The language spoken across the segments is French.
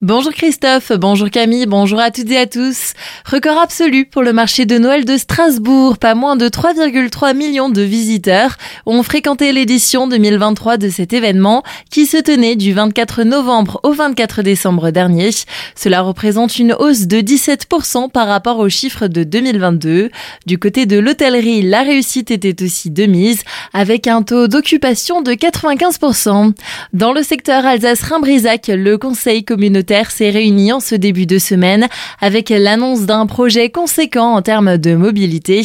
Bonjour Christophe, bonjour Camille, bonjour à toutes et à tous. Record absolu pour le marché de Noël de Strasbourg. Pas moins de 3,3 millions de visiteurs ont fréquenté l'édition 2023 de cet événement qui se tenait du 24 novembre au 24 décembre dernier. Cela représente une hausse de 17% par rapport aux chiffres de 2022. Du côté de l'hôtellerie, la réussite était aussi de mise avec un taux d'occupation de 95%. Dans le secteur Alsace-Rhin-Brisac, le conseil communautaire s'est réuni en ce début de semaine avec l'annonce d'un projet conséquent en termes de mobilité.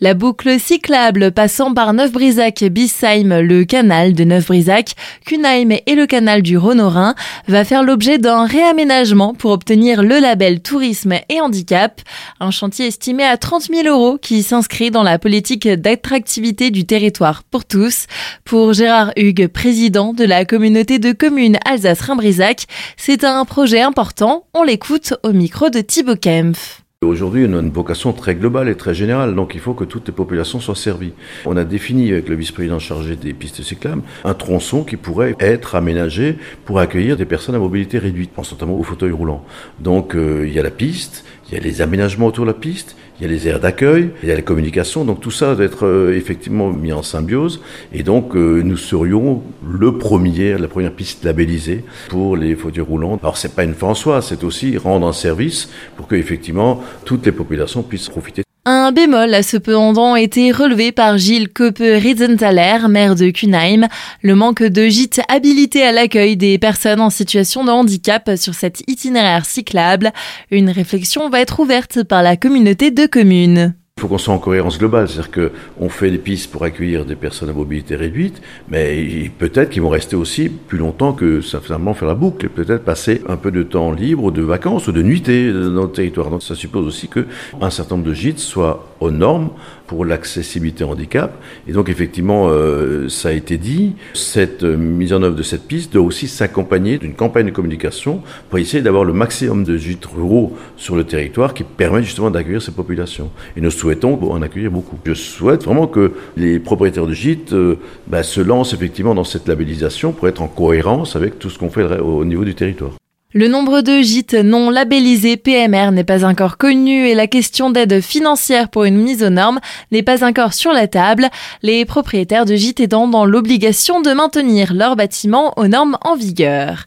La boucle cyclable passant par Neuf-Brisac, Bissheim, le canal de Neuf-Brisac, Cunheim et le canal du Rhône-Rhin va faire l'objet d'un réaménagement pour obtenir le label tourisme et handicap. Un chantier estimé à 30 000 euros qui s'inscrit dans la politique d'attractivité du territoire pour tous. Pour Gérard Hugues, président de la communauté de communes Alsace-Rhin-Brisac, c'est un projet important. On l'écoute au micro de Thibaut Kempf. Aujourd'hui, on a une vocation très globale et très générale, donc il faut que toutes les populations soient servies. On a défini avec le vice-président chargé des pistes cyclables un tronçon qui pourrait être aménagé pour accueillir des personnes à mobilité réduite, pense notamment au fauteuil roulant. Donc euh, il y a la piste, il y a les aménagements autour de la piste, il y a les aires d'accueil, il y a la communication, donc tout ça doit être euh, effectivement mis en symbiose. Et donc euh, nous serions le premier, la première piste labellisée pour les fauteuils roulants. Alors c'est pas une fin en soi, c'est aussi rendre un service pour que effectivement toutes les populations puissent profiter un bémol a cependant été relevé par Gilles Koppe-Riedzenthaler, maire de Cunheim, le manque de gîtes habilités à l'accueil des personnes en situation de handicap sur cet itinéraire cyclable. Une réflexion va être ouverte par la communauté de communes. Il faut qu'on soit en cohérence globale, c'est-à-dire qu'on fait des pistes pour accueillir des personnes à mobilité réduite, mais peut-être qu'ils vont rester aussi plus longtemps que ça finalement faire la boucle, et peut-être passer un peu de temps libre, de vacances ou de nuitées dans le territoire. Donc ça suppose aussi qu'un certain nombre de gîtes soient aux normes pour l'accessibilité handicap. Et donc effectivement, euh, ça a été dit, cette mise en œuvre de cette piste doit aussi s'accompagner d'une campagne de communication pour essayer d'avoir le maximum de gîtes ruraux sur le territoire qui permettent justement d'accueillir ces populations. Et nous souhaitons en accueillir beaucoup. Je souhaite vraiment que les propriétaires de gîtes euh, bah, se lancent effectivement dans cette labellisation pour être en cohérence avec tout ce qu'on fait au niveau du territoire. Le nombre de gîtes non labellisés PMR n'est pas encore connu et la question d'aide financière pour une mise aux normes n'est pas encore sur la table, les propriétaires de gîtes étant dans l'obligation de maintenir leurs bâtiments aux normes en vigueur.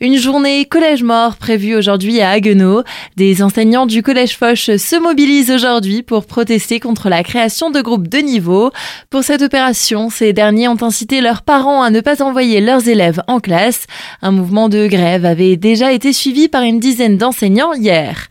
Une journée collège mort prévue aujourd'hui à Haguenau. Des enseignants du collège Foch se mobilisent aujourd'hui pour protester contre la création de groupes de niveau. Pour cette opération, ces derniers ont incité leurs parents à ne pas envoyer leurs élèves en classe. Un mouvement de grève avait déjà été suivi par une dizaine d'enseignants hier.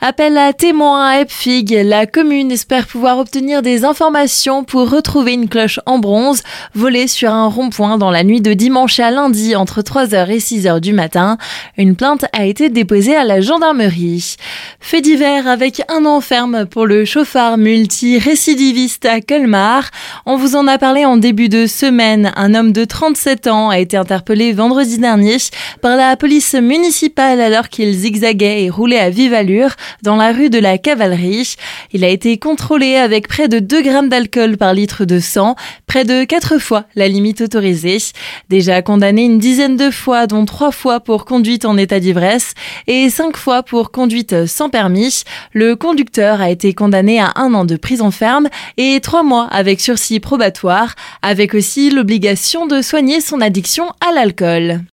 Appel à témoins à Epfig, la commune espère pouvoir obtenir des informations pour retrouver une cloche en bronze volée sur un rond-point dans la nuit de dimanche à lundi entre 3h et 6h du matin. Une plainte a été déposée à la gendarmerie. Fait divers avec un enferme pour le chauffard multi-récidiviste à Colmar. On vous en a parlé en début de semaine. Un homme de 37 ans a été interpellé vendredi dernier par la police municipale alors qu'il zigzaguait et roulait à vive allure dans la rue de la Cavalerie. Il a été contrôlé avec près de 2 grammes d'alcool par litre de sang, près de 4 fois la limite autorisée. Déjà condamné une dizaine de fois, dont 3 fois pour conduite en état d'ivresse et 5 fois pour conduite sans permis, le conducteur a été condamné à un an de prison ferme et 3 mois avec sursis probatoire, avec aussi l'obligation de soigner son addiction à l'alcool.